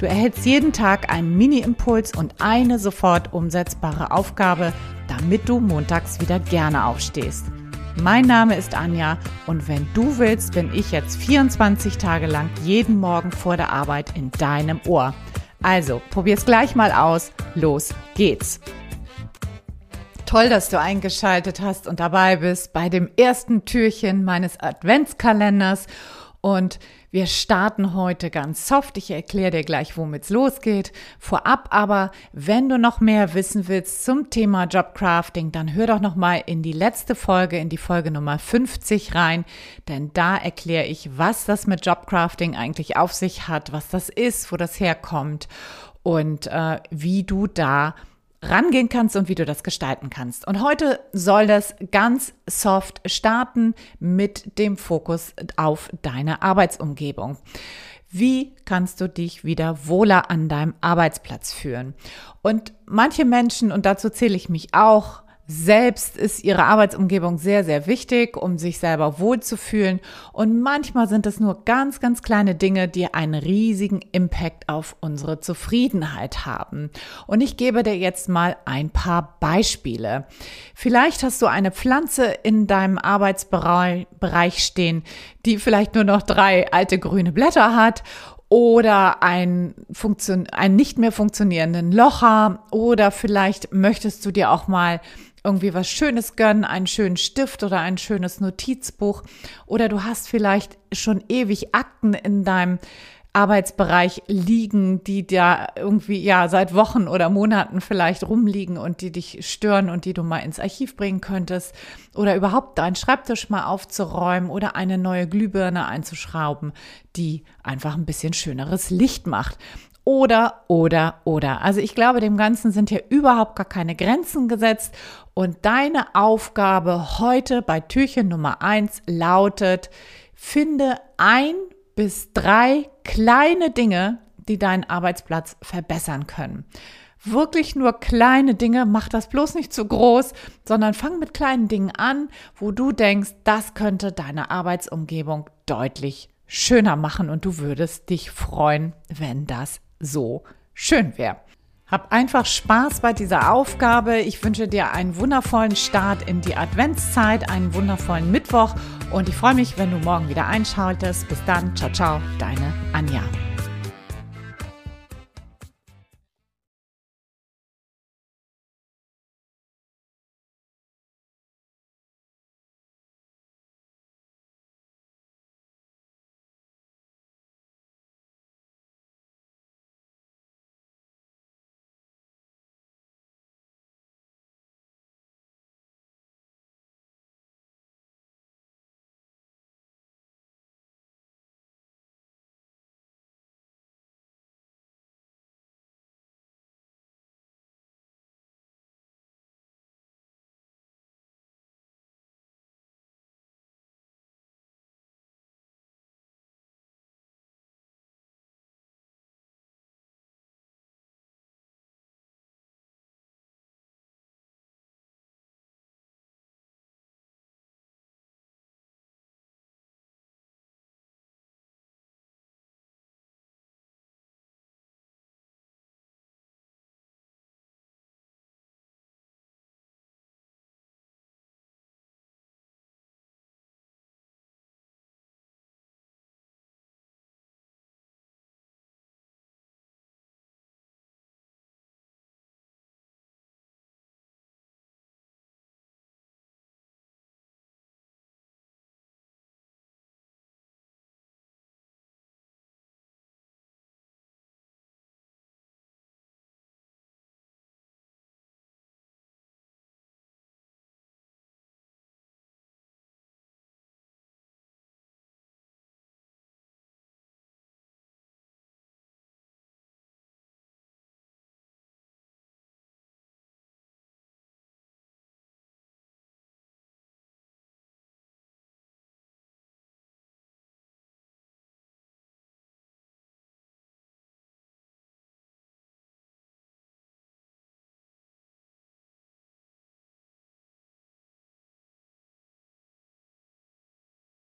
Du erhältst jeden Tag einen Mini-Impuls und eine sofort umsetzbare Aufgabe, damit du montags wieder gerne aufstehst. Mein Name ist Anja und wenn du willst, bin ich jetzt 24 Tage lang jeden Morgen vor der Arbeit in deinem Ohr. Also, probier's gleich mal aus. Los geht's. Toll, dass du eingeschaltet hast und dabei bist bei dem ersten Türchen meines Adventskalenders. Und wir starten heute ganz soft. Ich erkläre dir gleich, womit es losgeht. Vorab aber, wenn du noch mehr wissen willst zum Thema Jobcrafting, dann hör doch noch mal in die letzte Folge, in die Folge Nummer 50 rein, denn da erkläre ich, was das mit Jobcrafting eigentlich auf sich hat, was das ist, wo das herkommt und äh, wie du da rangehen kannst und wie du das gestalten kannst. Und heute soll das ganz soft starten mit dem Fokus auf deine Arbeitsumgebung. Wie kannst du dich wieder wohler an deinem Arbeitsplatz führen? Und manche Menschen, und dazu zähle ich mich auch, selbst ist ihre Arbeitsumgebung sehr, sehr wichtig, um sich selber wohlzufühlen. Und manchmal sind es nur ganz, ganz kleine Dinge, die einen riesigen Impact auf unsere Zufriedenheit haben. Und ich gebe dir jetzt mal ein paar Beispiele. Vielleicht hast du eine Pflanze in deinem Arbeitsbereich stehen, die vielleicht nur noch drei alte grüne Blätter hat oder ein Funktion, einen nicht mehr funktionierenden Locher oder vielleicht möchtest du dir auch mal irgendwie was Schönes gönnen, einen schönen Stift oder ein schönes Notizbuch oder du hast vielleicht schon ewig Akten in deinem Arbeitsbereich liegen, die da irgendwie ja seit Wochen oder Monaten vielleicht rumliegen und die dich stören und die du mal ins Archiv bringen könntest oder überhaupt deinen Schreibtisch mal aufzuräumen oder eine neue Glühbirne einzuschrauben, die einfach ein bisschen schöneres Licht macht. Oder, oder, oder. Also ich glaube, dem Ganzen sind hier überhaupt gar keine Grenzen gesetzt. Und deine Aufgabe heute bei Türchen Nummer eins lautet, finde ein bis drei kleine Dinge, die deinen Arbeitsplatz verbessern können. Wirklich nur kleine Dinge, mach das bloß nicht zu groß, sondern fang mit kleinen Dingen an, wo du denkst, das könnte deine Arbeitsumgebung deutlich schöner machen und du würdest dich freuen, wenn das so schön wäre. Hab einfach Spaß bei dieser Aufgabe. Ich wünsche dir einen wundervollen Start in die Adventszeit, einen wundervollen Mittwoch und ich freue mich, wenn du morgen wieder einschaltest. Bis dann, ciao, ciao, deine Anja.